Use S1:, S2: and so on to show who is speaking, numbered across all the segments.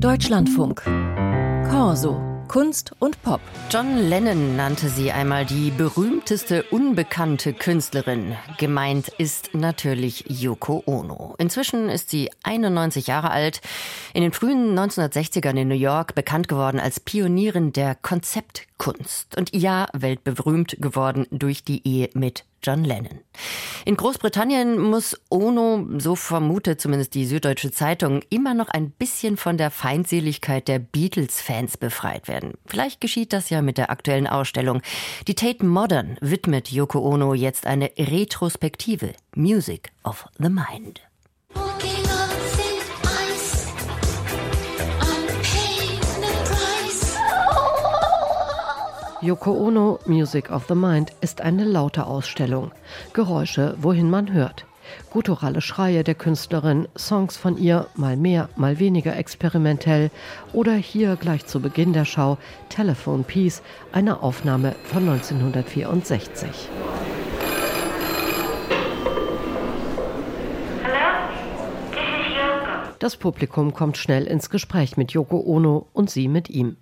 S1: Deutschlandfunk. Corso. Kunst und Pop.
S2: John Lennon nannte sie einmal die berühmteste unbekannte Künstlerin. Gemeint ist natürlich Yoko Ono. Inzwischen ist sie 91 Jahre alt, in den frühen 1960ern in New York bekannt geworden als Pionierin der Konzeptkunst und ja, weltberühmt geworden durch die Ehe mit John Lennon. In Großbritannien muss Ono, so vermutet zumindest die Süddeutsche Zeitung, immer noch ein bisschen von der Feindseligkeit der Beatles-Fans befreit werden. Vielleicht geschieht das ja mit der aktuellen Ausstellung. Die Tate Modern widmet Yoko Ono jetzt eine Retrospektive Music of the Mind.
S3: Yoko Ono Music of the Mind ist eine laute Ausstellung. Geräusche, wohin man hört. Gutturale Schreie der Künstlerin, Songs von ihr, mal mehr, mal weniger experimentell oder hier gleich zu Beginn der Schau Telephone Piece, eine Aufnahme von 1964. Das Publikum kommt schnell ins Gespräch mit Yoko Ono und sie mit ihm.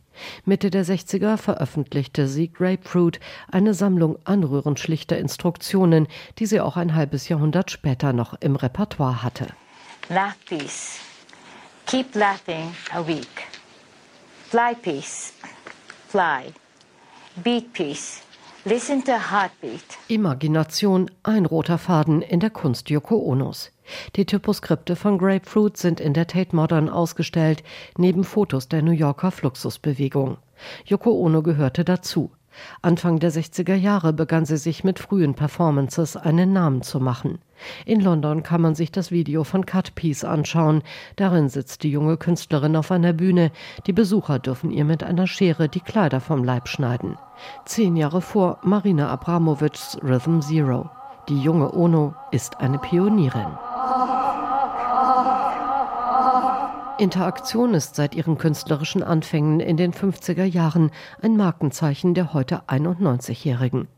S3: Mitte der 60er veröffentlichte sie Grapefruit, eine Sammlung anrührend schlichter Instruktionen, die sie auch ein halbes Jahrhundert später noch im Repertoire hatte.
S4: Laugh peace. Keep laughing a week. Fly peace. Fly. Beat peace. Listen to heartbeat.
S3: Imagination, ein roter Faden in der Kunst Yoko Onos. Die Typoskripte von Grapefruit sind in der Tate Modern ausgestellt, neben Fotos der New Yorker Fluxusbewegung. Yoko Ono gehörte dazu. Anfang der 60er Jahre begann sie sich mit frühen Performances einen Namen zu machen. In London kann man sich das Video von Cut Piece anschauen. Darin sitzt die junge Künstlerin auf einer Bühne. Die Besucher dürfen ihr mit einer Schere die Kleider vom Leib schneiden. Zehn Jahre vor Marina Abramovichs Rhythm Zero. Die junge Ono ist eine Pionierin. Interaktion ist seit ihren künstlerischen Anfängen in den 50er Jahren ein Markenzeichen der heute 91-Jährigen.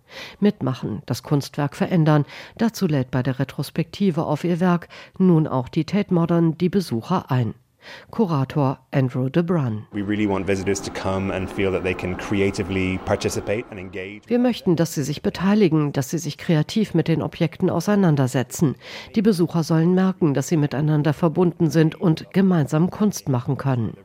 S3: Mitmachen, das Kunstwerk verändern, dazu lädt bei der Retrospektive auf ihr Werk nun auch die Tate Modern die Besucher ein. Kurator Andrew DeBrun. Wir möchten, dass sie sich beteiligen, dass sie sich kreativ mit den Objekten auseinandersetzen. Die Besucher sollen merken, dass sie miteinander verbunden sind und gemeinsam Kunst machen können.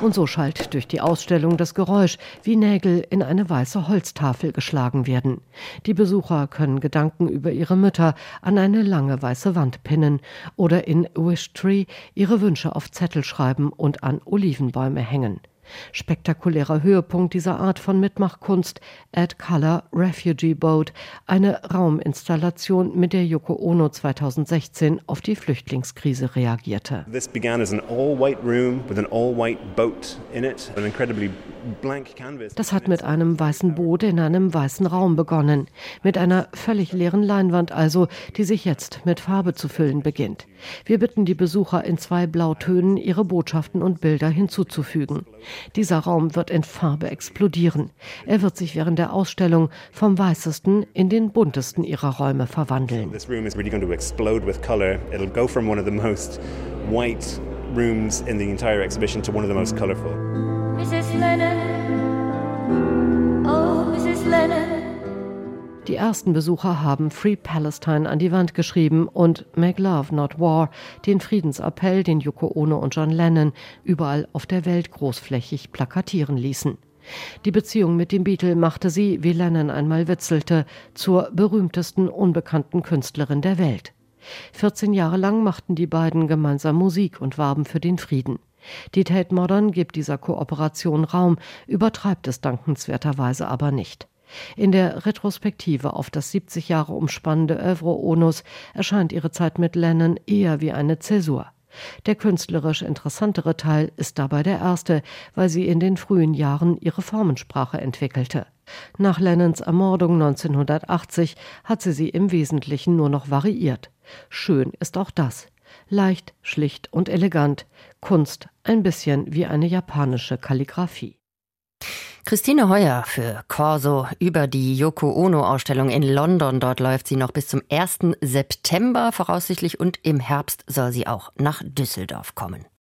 S3: Und so schallt durch die Ausstellung das Geräusch, wie Nägel in eine weiße Holztafel geschlagen werden. Die Besucher können Gedanken über ihre Mütter an eine lange weiße Wand pinnen oder in Wish Tree ihre Wünsche auf Zettel schreiben und an Olivenbäume hängen. Spektakulärer Höhepunkt dieser Art von Mitmachkunst Add Color Refugee Boat, eine Rauminstallation, mit der Yoko Ono 2016 auf die Flüchtlingskrise reagierte.
S5: This began as an all-white room with an all-white boat in it, an incredibly
S3: das hat mit einem weißen Boot in einem weißen Raum begonnen, mit einer völlig leeren Leinwand also, die sich jetzt mit Farbe zu füllen beginnt. Wir bitten die Besucher in zwei Blautönen ihre Botschaften und Bilder hinzuzufügen. Dieser Raum wird in Farbe explodieren. Er wird sich während der Ausstellung vom weißesten in den buntesten ihrer Räume verwandeln.
S5: white rooms in the entire exhibition to one of the most colorful.
S3: Die ersten Besucher haben Free Palestine an die Wand geschrieben und Make Love Not War, den Friedensappell, den Yoko Ono und John Lennon überall auf der Welt großflächig plakatieren ließen. Die Beziehung mit dem Beatle machte sie, wie Lennon einmal witzelte, zur berühmtesten unbekannten Künstlerin der Welt. 14 Jahre lang machten die beiden gemeinsam Musik und warben für den Frieden. Die Tate Modern gibt dieser Kooperation Raum, übertreibt es dankenswerterweise aber nicht. In der Retrospektive auf das 70 Jahre umspannende Oeuvre Onus erscheint ihre Zeit mit Lennon eher wie eine Zäsur. Der künstlerisch interessantere Teil ist dabei der erste, weil sie in den frühen Jahren ihre Formensprache entwickelte. Nach Lennons Ermordung 1980 hat sie sie im Wesentlichen nur noch variiert. Schön ist auch das leicht, schlicht und elegant, Kunst ein bisschen wie eine japanische Kalligraphie.
S2: Christine Heuer für Corso über die Yoko Ono-Ausstellung in London. Dort läuft sie noch bis zum 1. September voraussichtlich und im Herbst soll sie auch nach Düsseldorf kommen.